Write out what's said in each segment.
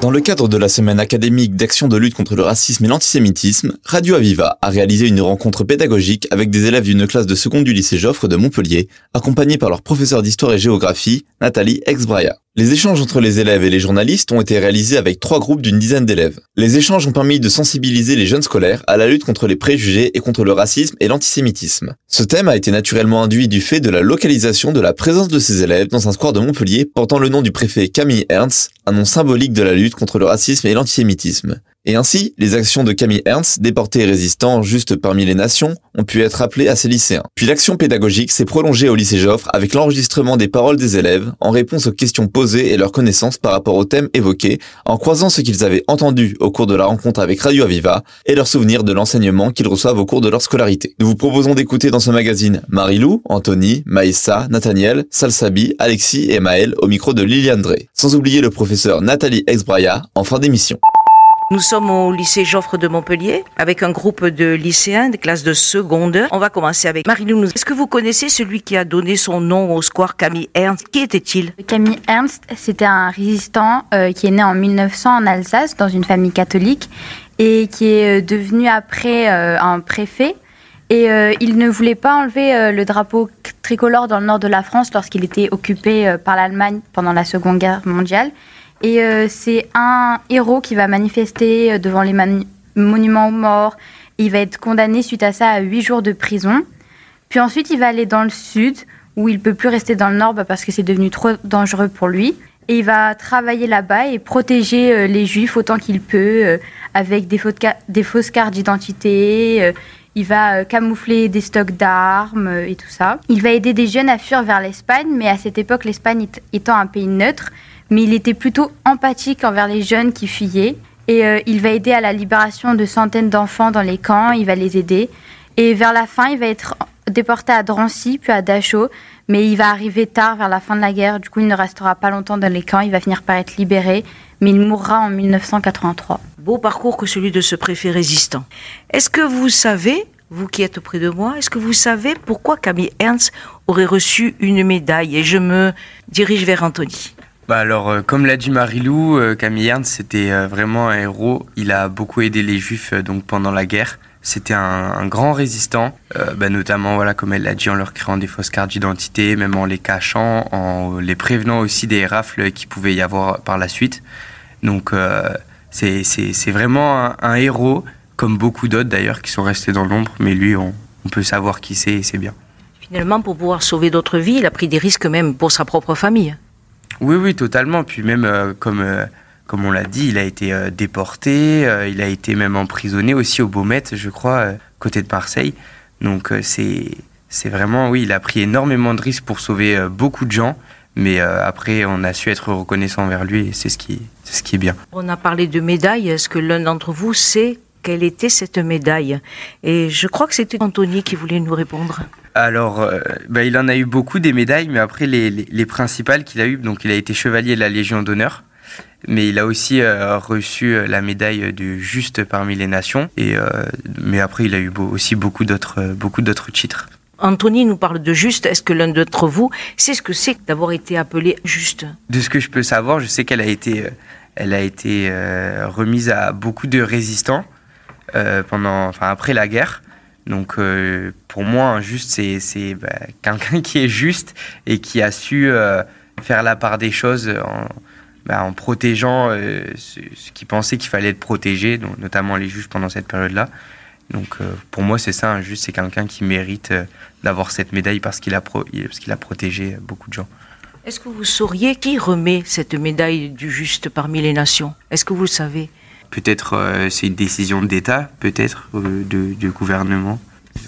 Dans le cadre de la semaine académique d'action de lutte contre le racisme et l'antisémitisme, Radio Aviva a réalisé une rencontre pédagogique avec des élèves d'une classe de seconde du lycée Joffre de Montpellier, accompagnés par leur professeur d'histoire et géographie, Nathalie Exbraya. Les échanges entre les élèves et les journalistes ont été réalisés avec trois groupes d'une dizaine d'élèves. Les échanges ont permis de sensibiliser les jeunes scolaires à la lutte contre les préjugés et contre le racisme et l'antisémitisme. Ce thème a été naturellement induit du fait de la localisation de la présence de ces élèves dans un square de Montpellier portant le nom du préfet Camille Ernst, un nom symbolique de la lutte contre le racisme et l'antisémitisme. Et ainsi, les actions de Camille Ernst, déporté et résistant juste parmi les nations, ont pu être appelées à ces lycéens. Puis l'action pédagogique s'est prolongée au lycée Joffre avec l'enregistrement des paroles des élèves en réponse aux questions posées et leurs connaissances par rapport au thème évoqué, en croisant ce qu'ils avaient entendu au cours de la rencontre avec Radio Aviva et leurs souvenirs de l'enseignement qu'ils reçoivent au cours de leur scolarité. Nous vous proposons d'écouter dans ce magazine Marilou, Anthony, Maïssa, Nathaniel, Salsabi, Alexis et Maël au micro de Liliane Drey. Sans oublier le professeur Nathalie Exbraya en fin d'émission. Nous sommes au lycée Joffre de Montpellier avec un groupe de lycéens de classe de seconde. On va commencer avec Marie-Lou. Est-ce que vous connaissez celui qui a donné son nom au square Camille Ernst? Qui était-il? Camille Ernst, c'était un résistant euh, qui est né en 1900 en Alsace dans une famille catholique et qui est euh, devenu après euh, un préfet. Et il ne voulait pas enlever le drapeau tricolore dans le nord de la France lorsqu'il était occupé par l'Allemagne pendant la Seconde Guerre mondiale. Et euh, c'est un héros qui va manifester euh, devant les monuments aux morts. Il va être condamné suite à ça à huit jours de prison. Puis ensuite, il va aller dans le sud, où il peut plus rester dans le nord bah, parce que c'est devenu trop dangereux pour lui. Et il va travailler là-bas et protéger euh, les juifs autant qu'il peut, avec des, fausses cartes d'identité. Il va camoufler des stocks d'armes et tout ça. Il va aider des jeunes à fuir vers l'Espagne, mais à cette époque, l'Espagne étant un pays neutre, mais il était plutôt empathique envers les jeunes qui fuyaient. Et euh, il va aider à la libération de centaines d'enfants dans les camps, il va les aider. Et vers la fin, il va être déporté à Drancy, puis à Dachau, mais il va arriver tard vers la fin de la guerre, du coup il ne restera pas longtemps dans les camps, il va finir par être libéré, mais il mourra en 1983. Beau parcours que celui de ce préfet résistant. Est-ce que vous savez, vous qui êtes auprès de moi, est-ce que vous savez pourquoi Camille Ernst aurait reçu une médaille Et je me dirige vers Anthony? Bah alors, euh, comme l'a dit Marilou, euh, Camille Ernst, c'était euh, vraiment un héros. Il a beaucoup aidé les Juifs donc pendant la guerre. C'était un, grand résistant, bah, notamment, voilà, comme elle l'a dit, en leur créant des fausses cartes d'identité, même en les cachant, en les prévenant aussi des rafles qui pouvaient y avoir par la suite. Donc, c'est vraiment un, héros, comme beaucoup d'autres d'ailleurs, qui sont restés dans l'ombre, mais lui, on, on peut savoir qui c'est et c'est bien. Finalement, pour pouvoir sauver d'autres vies, il a pris des risques même pour sa propre famille. Oui, oui, totalement. Puis même, euh, comme, euh, comme on l'a dit, il a été euh, déporté, il a été même emprisonné aussi au Beaumet, je crois, côté de Marseille. Donc c'est vraiment, oui, il a pris énormément de risques pour sauver beaucoup de gens. Mais après, on a su être reconnaissant envers lui et c'est ce qui, c'est ce qui est bien. On a parlé de médaille. Est-ce que l'un d'entre vous sait quelle était cette médaille? Et je crois que c'était Anthony qui voulait nous répondre. Alors, euh, bah, il en a eu beaucoup des médailles, mais après les, les, principales qu'il a eues, donc il a été chevalier de la Légion d'honneur, mais il a aussi euh, reçu euh, la médaille du juste parmi les nations, et, mais après il a eu aussi beaucoup d'autres, beaucoup d'autres titres. Anthony nous parle de juste. Est-ce que l'un d'entre vous sait ce que c'est d'avoir été appelé juste? De ce que je peux savoir, je sais qu'elle a été, elle a été remise à beaucoup de résistants pendant, enfin après la guerre. Donc euh, pour moi, un juste, c'est bah, quelqu'un qui est juste et qui a su euh, faire la part des choses en, bah, protégeant euh, ce, qui pensait qu'il fallait être protégé, notamment les juges pendant cette période-là. Donc pour moi, c'est ça, un juste, c'est quelqu'un qui mérite d'avoir cette médaille parce qu'il a, a protégé beaucoup de gens. Est-ce que vous sauriez qui remet cette médaille du juste parmi les nations? Est-ce que vous le savez? Peut-être euh, c'est une décision d'État, peut-être, euh, du gouvernement.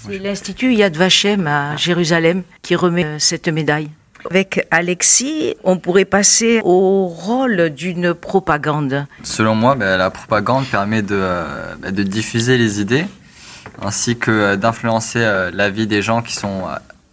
C'est l'Institut Yad Vashem à Jérusalem qui remet euh, cette médaille. Avec Alexis, on pourrait passer au rôle d'une propagande. Selon moi, ben, la propagande permet de, ben, de, diffuser les idées ainsi que d'influencer la vie des gens qui sont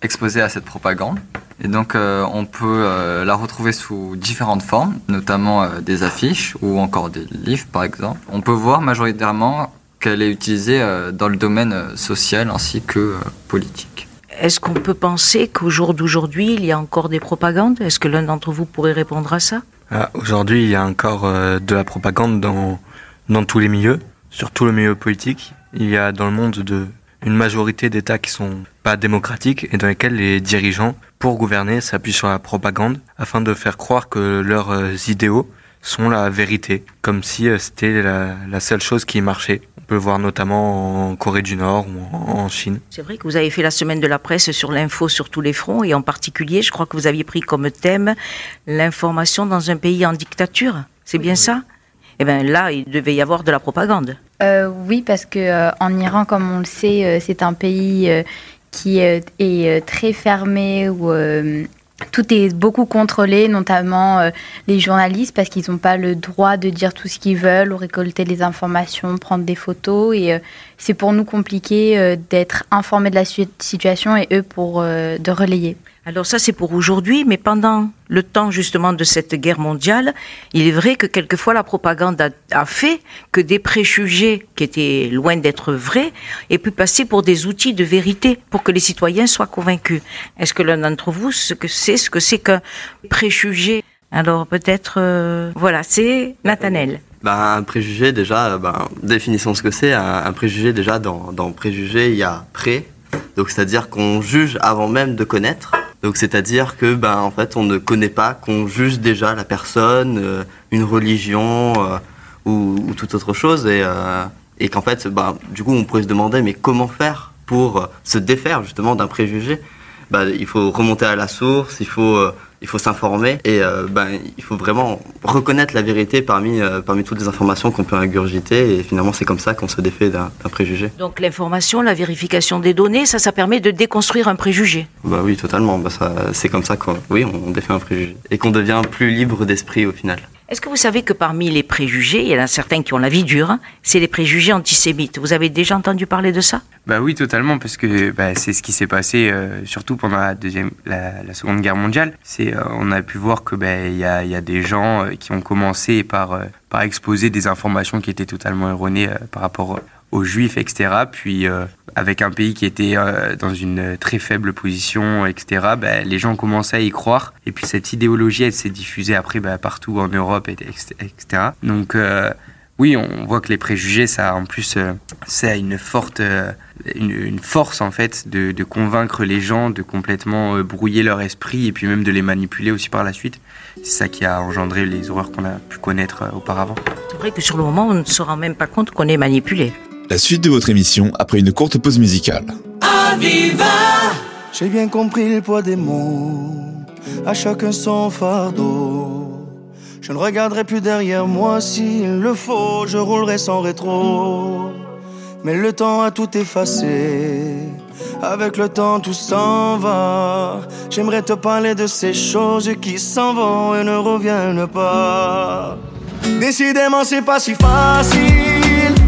exposés à cette propagande. Et donc euh, on peut euh, la retrouver sous différentes formes, notamment euh, des affiches ou encore des livres par exemple. On peut voir majoritairement qu'elle est utilisée dans le domaine social ainsi que politique. est-ce qu'on peut penser qu'au jour d'aujourd'hui, il y a encore des propagandes? Est-ce que l'un d'entre vous pourrait répondre à ça? Ah, Aujourd'hui, il y a encore euh, de la propagande dans, dans tous les milieux, surtout le milieu politique. Il y a dans le monde de, une majorité d'États qui sont pas démocratiques et dans lesquels les dirigeants, pour gouverner, s'appuient sur la propagande afin de faire croire que leurs euh, idéaux sont la vérité, comme si euh, c'était la, seule chose qui marchait. On peut le voir notamment en Corée du Nord ou en Chine. C'est vrai que vous avez fait la semaine de la presse sur l'info sur tous les fronts et en particulier, je crois que vous aviez pris comme thème l'information dans un pays en dictature. C'est bien ça? Eh bien là, il devait y avoir de la propagande. Euh, oui, parce que euh, en Iran, comme on le sait, c'est un pays qui est très fermé où tout est beaucoup contrôlé, notamment euh, les journalistes, parce qu'ils n'ont pas le droit de dire tout ce qu'ils veulent ou récolter les informations, prendre des photos. Et euh, c'est pour nous compliqué euh, d'être informés de la situation et eux pour de relayer. Alors ça, c'est pour aujourd'hui, mais pendant le temps justement de cette guerre mondiale, il est vrai que quelquefois la propagande a, fait que des préjugés qui étaient loin d'être vrais aient pu passer pour des outils de vérité pour que les citoyens soient convaincus. Est-ce que l'un d'entre vous ce que c'est ce que c'est qu'un préjugé? Alors peut-être, euh, voilà, c'est Nathanel. Ben, un préjugé déjà, ben, définissons ce que c'est. Un, préjugé déjà, dans, dans préjugé, il y a pré, donc c'est-à-dire qu'on juge avant même de connaître. Donc c'est-à-dire que ben en fait on ne connaît pas, qu'on juge déjà la personne, euh, une religion euh, ou, toute autre chose. Et, euh, et qu'en fait ben, du coup on pourrait se demander mais comment faire pour se défaire justement d'un préjugé? Ben, il faut remonter à la source, il faut il faut s'informer et euh, ben, il faut vraiment reconnaître la vérité parmi, euh, parmi toutes les informations qu'on peut ingurgiter et finalement c'est comme ça qu'on se défait d'un préjugé. Donc l'information, la vérification des données, ça, ça permet de déconstruire un préjugé Bah oui, totalement. Bah, c'est comme ça qu'on oui, on défait un préjugé et qu'on devient plus libre d'esprit au final. Est-ce que vous savez que parmi les préjugés, il y en a certains qui ont la vie dure, hein, c'est les préjugés antisémites. Vous avez déjà entendu parler de ça? Bah oui, totalement, parce que bah, c'est ce qui s'est passé euh, surtout pendant la deuxième, la, Seconde Guerre mondiale. C'est, euh, on a pu voir que bah, il y, a, des gens euh, qui ont commencé par par exposer des informations qui étaient totalement erronées par rapport aux juifs, etc. Puis euh, avec un pays qui était euh, dans une très faible position, etc., bah, les gens commençaient à y croire. Et puis cette idéologie, elle s'est diffusée après bah, partout en Europe, etc. Donc euh, oui, on voit que les préjugés, ça en plus, ça a une forte, une, force en fait de, convaincre les gens, de complètement brouiller leur esprit et puis même de les manipuler aussi par la suite. C'est ça qui a engendré les horreurs qu'on a pu connaître auparavant. C'est vrai que sur le moment, on ne se rend même pas compte qu'on est manipulé. La suite de votre émission après une courte pause musicale. Aviva J'ai bien compris le poids des mots, à chacun son fardeau. Je ne regarderai plus derrière moi s'il le faut, je roulerai sans rétro. Mais le temps a tout effacé, avec le temps tout s'en va. J'aimerais te parler de ces choses qui s'en vont et ne reviennent pas. Décidément, c'est pas si facile.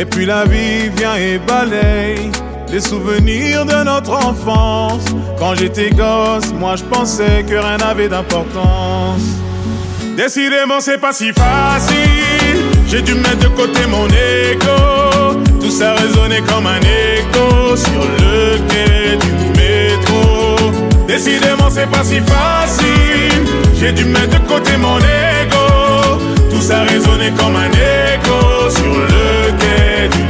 Et puis la vie vient et balaye les souvenirs de notre enfance. Quand j'étais gosse, moi je pensais que rien n'avait d'importance. Décidément, c'est pas si facile. J'ai dû mettre de côté mon ego. Tout ça résonnait comme un écho sur le quai du métro. Décidément, c'est pas si facile. J'ai dû mettre de côté mon ego. Tout ça résonnait comme un écho sur le quai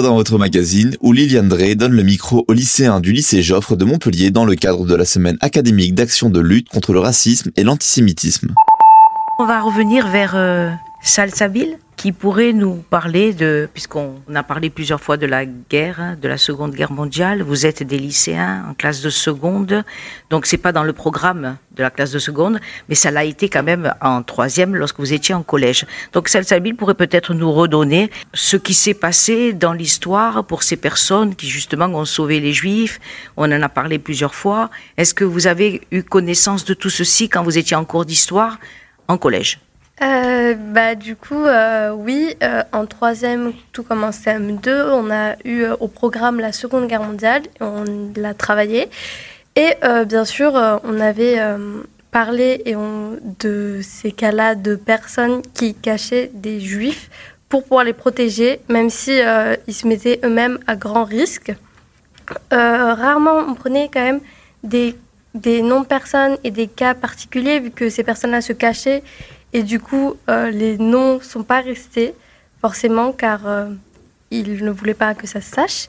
Dans votre magazine, où Liliane Drey donne le micro aux lycéens du lycée Joffre de Montpellier dans le cadre de la semaine académique d'action de lutte contre le racisme et l'antisémitisme. On va revenir vers euh, Salsabil, qui pourrait nous parler de, puisqu'on a parlé plusieurs fois de la guerre, hein, de la Seconde Guerre mondiale. Vous êtes des lycéens en classe de seconde, donc c'est pas dans le programme de la classe de seconde, mais ça l'a été quand même en troisième lorsque vous étiez en collège. Donc Salsabil pourrait peut-être nous redonner ce qui s'est passé dans l'histoire pour ces personnes qui justement ont sauvé les Juifs. On en a parlé plusieurs fois. Est-ce que vous avez eu connaissance de tout ceci quand vous étiez en cours d'histoire en collège? Euh, bah, du coup, euh, oui, euh, en troisième, tout comme en CM2, on a eu euh, au programme la Seconde Guerre mondiale, et on l'a travaillé. Et bien sûr, on avait parlé et on, de ces cas-là de personnes qui cachaient des juifs pour pouvoir les protéger, même si ils se mettaient eux-mêmes à grand risque. Rarement, on prenait quand même des, des noms de personnes et des cas particuliers, vu que ces personnes-là se cachaient et du coup, euh, les noms sont pas restés, forcément, car euh, ils ne voulaient pas que ça se sache.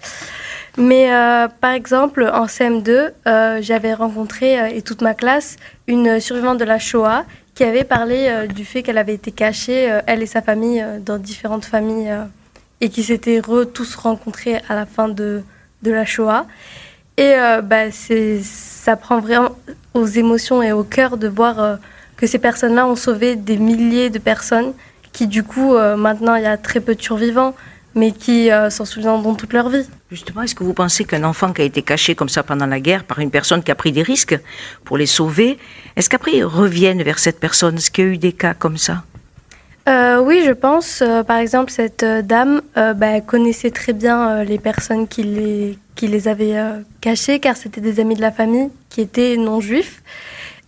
Mais euh, par exemple, en CM2, euh, j'avais rencontré, et toute ma classe, une survivante de la Shoah qui avait parlé du fait qu'elle avait été cachée, elle et sa famille, dans différentes familles, et qui s'étaient tous rencontrés à la fin de, de la Shoah. Et bah, ça prend vraiment aux émotions et au cœur de voir que ces personnes-là ont sauvé des milliers de personnes qui, du coup, euh, maintenant, il y a très peu de survivants, mais qui euh, s'en souviendront toute leur vie. Justement, est-ce que vous pensez qu'un enfant qui a été caché comme ça pendant la guerre par une personne qui a pris des risques pour les sauver, est-ce qu'après ils reviennent vers cette personne? Est-ce qu'il y a eu des cas comme ça? Euh, oui, je pense. Euh, par exemple, cette euh, dame euh, bah, connaissait très bien euh, les personnes qui les, qui les avaient euh, cachées, car c'était des amis de la famille qui étaient non-juifs.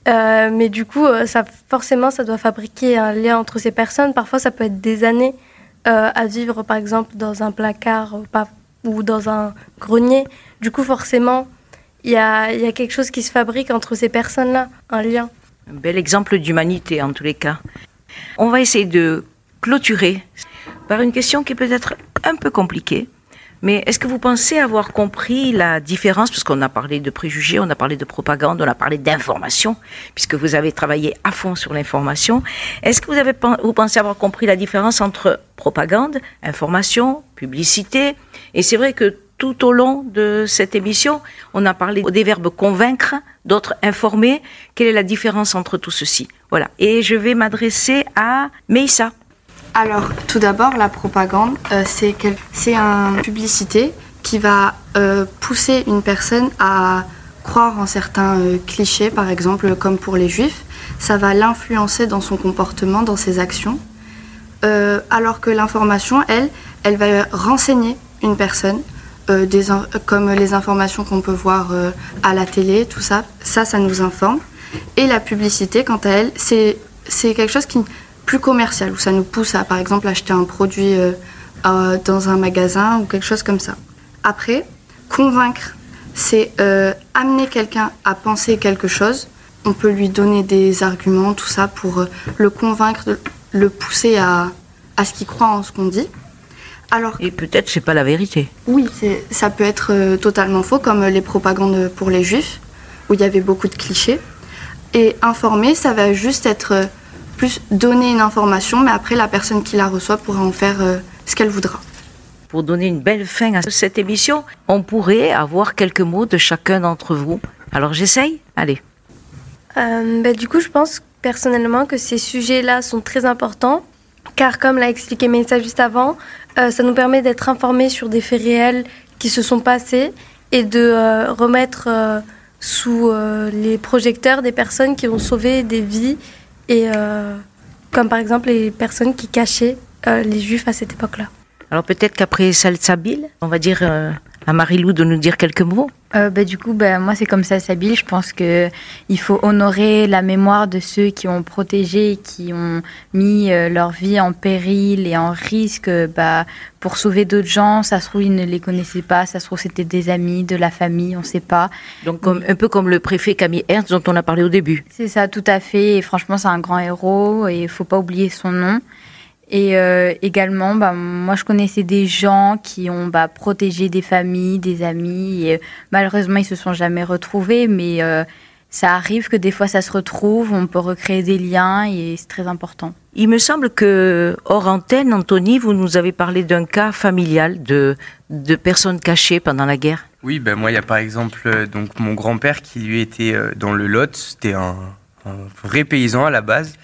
Euh, mais du coup, euh, ça, forcément, ça doit fabriquer un lien entre ces personnes. Parfois, ça peut être des années euh, à vivre, par exemple, dans un placard ou dans un grenier. Du coup, forcément, il y a, y a quelque chose qui se fabrique entre ces personnes-là, un lien. Un bel exemple d'humanité en tous les cas. On va essayer de clôturer par une question qui est peut-être un peu compliquée. Mais est-ce que vous pensez avoir compris la différence, parce qu'on a parlé de préjugés, on a parlé de propagande, on a parlé d'information, puisque vous avez travaillé à fond sur l'information. Est-ce que vous, avez, vous pensez avoir compris la différence entre propagande, information, publicité? Et c'est vrai que tout au long de cette émission, on a parlé des verbes convaincre, d'autres informer. Quelle est la différence entre tout ceci? Voilà. Et je vais m'adresser à Meissa. Alors, tout d'abord, la propagande, euh, c'est une publicité qui va euh, pousser une personne à croire en certains euh, clichés, par exemple, comme pour les juifs. Ça va l'influencer dans son comportement, dans ses actions. Alors que l'information, elle, elle va renseigner une personne, comme les informations qu'on peut voir à la télé, tout ça. Ça, ça nous informe. Et la publicité, quant à elle, c'est quelque chose qui plus commercial, où ça nous pousse à, par exemple, acheter un produit euh, euh, dans un magasin ou quelque chose comme ça. Après, Convaincre, c'est euh, amener quelqu'un à penser quelque chose. On peut lui donner des arguments, tout ça, pour euh, le convaincre, le pousser à, à ce qu'il croit en ce qu'on dit. Alors, Et peut-être c'est pas la vérité. Oui, ça peut être totalement faux, comme les propagandes pour les juifs, où il y avait beaucoup de clichés. Et informer, ça va juste être plus donner une information, mais après la personne qui la reçoit pourra en faire ce qu'elle voudra pour donner une belle fin à cette émission, on pourrait avoir quelques mots de chacun d'entre vous. Alors j'essaye? Allez. Euh, bah, du coup, je pense personnellement que ces sujets-là sont très importants, car comme l'a expliqué Mélissa juste avant, euh, ça nous permet d'être informés sur des faits réels qui se sont passés et de euh, remettre sous les projecteurs des personnes qui ont sauvé des vies, et, comme par exemple les personnes qui cachaient les juifs à cette époque-là. Alors peut-être qu'après Salsabil, on va dire euh, à Marilou de nous dire quelques mots. Euh, bah, du coup, bah, moi c'est comme Salsabil. Je pense que il faut honorer la mémoire de ceux qui ont protégé, qui ont mis euh, leur vie en péril et en risque bah, pour sauver d'autres gens. Ça se trouve ils ne les connaissaient pas. Ça se trouve c'était des amis, de la famille, on ne sait pas. Donc un peu comme le préfet Camille Ernst dont on a parlé au début. C'est ça, tout à fait. Et franchement, c'est un grand héros et il faut pas oublier son nom. Et euh, également, bah, moi, je connaissais des gens qui ont bah, protégé des familles, des amis. Et, malheureusement, ils se sont jamais retrouvés, mais euh, ça arrive que des fois, ça se retrouve. On peut recréer des liens et c'est très important. Il me semble que, hors antenne, Anthony, vous nous avez parlé d'un cas familial de, de personnes cachées pendant la guerre. Oui, ben moi, il y a par exemple euh, donc mon grand-père qui lui était dans le Lot. C'était un, un vrai paysan à la base.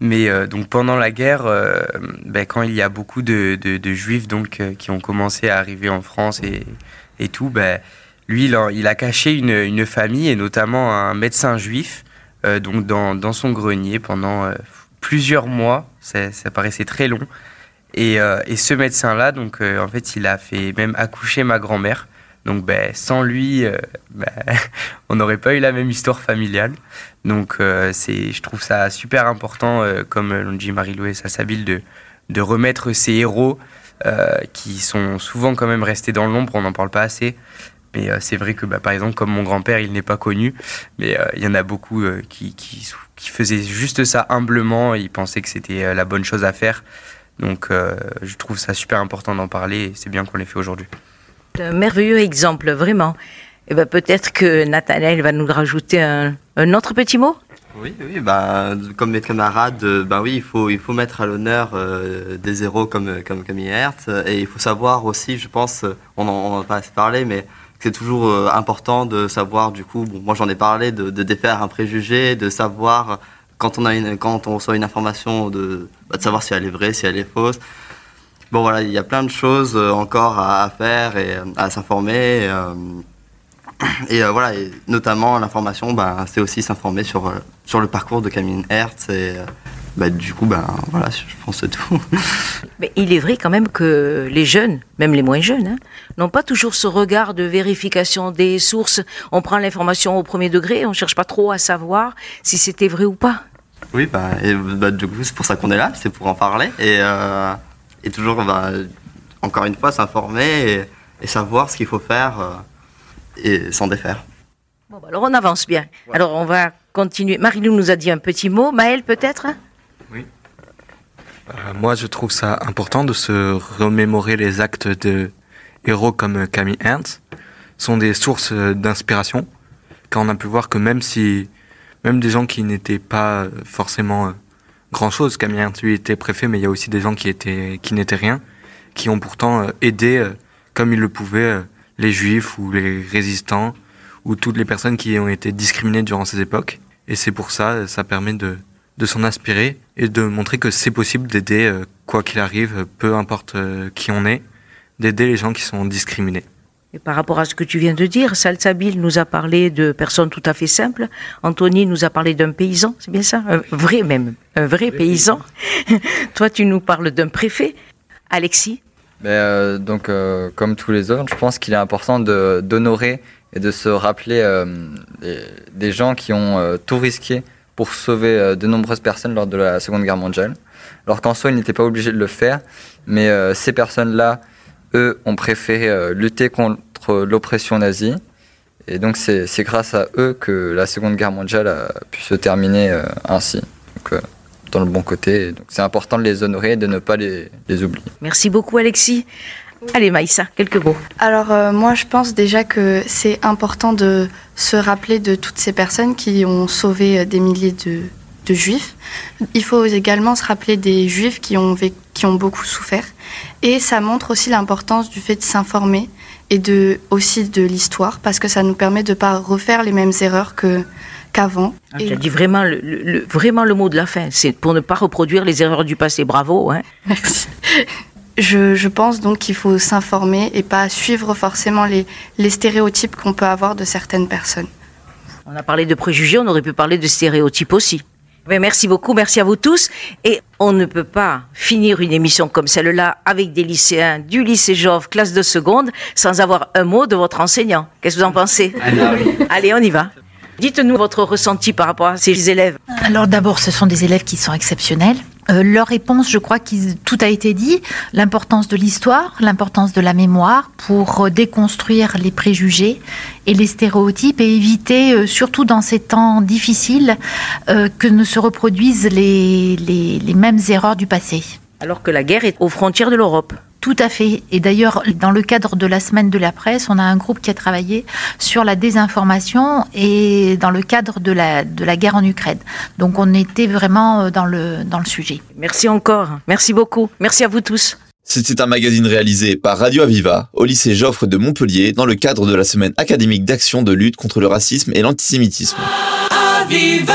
Mais euh, donc pendant la guerre, euh, ben, quand il y a beaucoup de, de, juifs donc euh, qui ont commencé à arriver en France et, et tout, ben, lui il a, il a caché une, une, famille et notamment un médecin juif donc dans, dans, son grenier pendant plusieurs mois. Ça, ça, paraissait très long. Et, et ce médecin-là, donc en fait, il a fait même accoucher ma grand-mère. Donc ben, sans lui, euh, ben, on n'aurait pas eu la même histoire familiale. Donc euh, je trouve ça super important, euh, comme l'ont dit Marie-Louise Sassabile, de, de remettre ces héros qui sont souvent quand même restés dans l'ombre, on n'en parle pas assez. Mais c'est vrai que, bah, par exemple, comme mon grand-père, il n'est pas connu, mais il y en a beaucoup qui, faisaient juste ça humblement, ils pensaient que c'était la bonne chose à faire. Donc je trouve ça super important d'en parler et c'est bien qu'on l'ait fait aujourd'hui un merveilleux exemple, vraiment. Et eh ben, peut-être que Nathanaël va nous rajouter un, autre petit mot? Oui, oui, bah, comme mes camarades, bah oui, il faut, il faut mettre à l'honneur euh, des héros comme, comme Camille. Et il faut savoir aussi, je pense, on n'en a pas assez parlé, mais c'est toujours euh, important de savoir, du coup, bon, moi j'en ai parlé, de, de, défaire un préjugé, de savoir, quand on, a une, quand on reçoit une information, de, bah, de savoir si elle est vraie, si elle est fausse. Bon voilà, il y a plein de choses euh, encore à, faire et euh, à s'informer. Et, euh, voilà, et notamment l'information, ben, c'est aussi s'informer sur, sur le parcours de Camille Hertz. Et ben, du coup, ben, voilà, je pense c'est tout. Mais il est vrai quand même que les jeunes, même les moins jeunes, hein, n'ont pas toujours ce regard de vérification des sources. On prend l'information au premier degré, on ne cherche pas trop à savoir si c'était vrai ou pas. Oui, ben, et, du coup, c'est pour ça qu'on est là, c'est pour en parler. Et et toujours, bah, encore une fois, s'informer et, savoir ce qu'il faut faire euh, et s'en défaire. Bon, bah, alors on avance bien. Alors on va continuer. Marie-Lou nous a dit un petit mot. Maël peut-être? Oui. Euh, moi je trouve ça important de se remémorer les actes de héros comme Camille Ernst. sont des sources d'inspiration. Quand on a pu voir que même si, même des gens qui n'étaient pas forcément grand chose. Camille lui était préfet, mais il y a aussi des gens qui étaient, qui n'étaient rien, qui ont pourtant euh, aidé, euh, comme ils le pouvaient, euh, les juifs ou les résistants ou toutes les personnes qui ont été discriminées durant ces époques. Et c'est pour ça, ça permet de, de s'en inspirer et de montrer que c'est possible d'aider, quoi qu'il arrive, peu importe qui on est, d'aider les gens qui sont discriminés. Et par rapport à ce que tu viens de dire, Salsabil nous a parlé de personnes tout à fait simples. Anthony nous a parlé d'un paysan, c'est bien ça? Un vrai même, un vrai paysan. Toi, tu nous parles d'un préfet. Alexis? Ben, euh, Donc, euh, comme tous les autres, je pense qu'il est important d'honorer et de se rappeler euh, des, gens qui ont tout risqué pour sauver de nombreuses personnes lors de la Seconde Guerre mondiale. Alors qu'en soi, ils n'étaient pas obligés de le faire, mais ces personnes-là eux ont préféré euh, lutter contre contre l'oppression nazie. Et donc c'est grâce à eux que la Seconde Guerre mondiale a pu se terminer euh, ainsi. Donc, euh, dans le bon côté. Donc c'est important de les honorer et de ne pas les, les oublier. Merci beaucoup Alexis. Allez Maïssa, quelques mots. Alors euh, moi je pense déjà que c'est important de se rappeler de toutes ces personnes qui ont sauvé des milliers de, de juifs. Il faut également se rappeler des juifs qui ont, qui ont beaucoup souffert. Et ça montre aussi l'importance du fait de s'informer et de, aussi de l'histoire, parce que ça nous permet de ne pas refaire les mêmes erreurs que, qu'avant. Ah, tu as dit vraiment le, vraiment le mot de la fin, c'est pour ne pas reproduire les erreurs du passé. Bravo. Hein. Merci. Je, je, pense donc qu'il faut s'informer et pas suivre forcément les, les stéréotypes qu'on peut avoir de certaines personnes. On a parlé de préjugés, on aurait pu parler de stéréotypes aussi. Mais merci beaucoup, merci à vous tous. Et on ne peut pas finir une émission comme celle-là avec des lycéens du lycée Jove, classe de seconde, sans avoir un mot de votre enseignant. Qu'est-ce que vous en pensez? Allez, on y va. Dites-nous votre ressenti par rapport à ces élèves. Alors d'abord, ce sont des élèves qui sont exceptionnels. Euh, leur réponse, je crois que tout a été dit. L'importance de l'histoire, l'importance de la mémoire pour euh, déconstruire les préjugés et les stéréotypes et éviter, euh, surtout dans ces temps difficiles, que ne se reproduisent les, les, les mêmes erreurs du passé. Alors que la guerre est aux frontières de l'Europe. Tout à fait. Et d'ailleurs, dans le cadre de la semaine de la presse, on a un groupe qui a travaillé sur la désinformation et dans le cadre de la, de la guerre en Ukraine. Donc on était vraiment euh, dans le, dans le sujet. Merci encore. Merci beaucoup. Merci à vous tous. C'était un magazine réalisé par Radio Aviva au lycée Joffre de Montpellier dans le cadre de la semaine académique d'action de lutte contre le racisme et l'antisémitisme. Aviva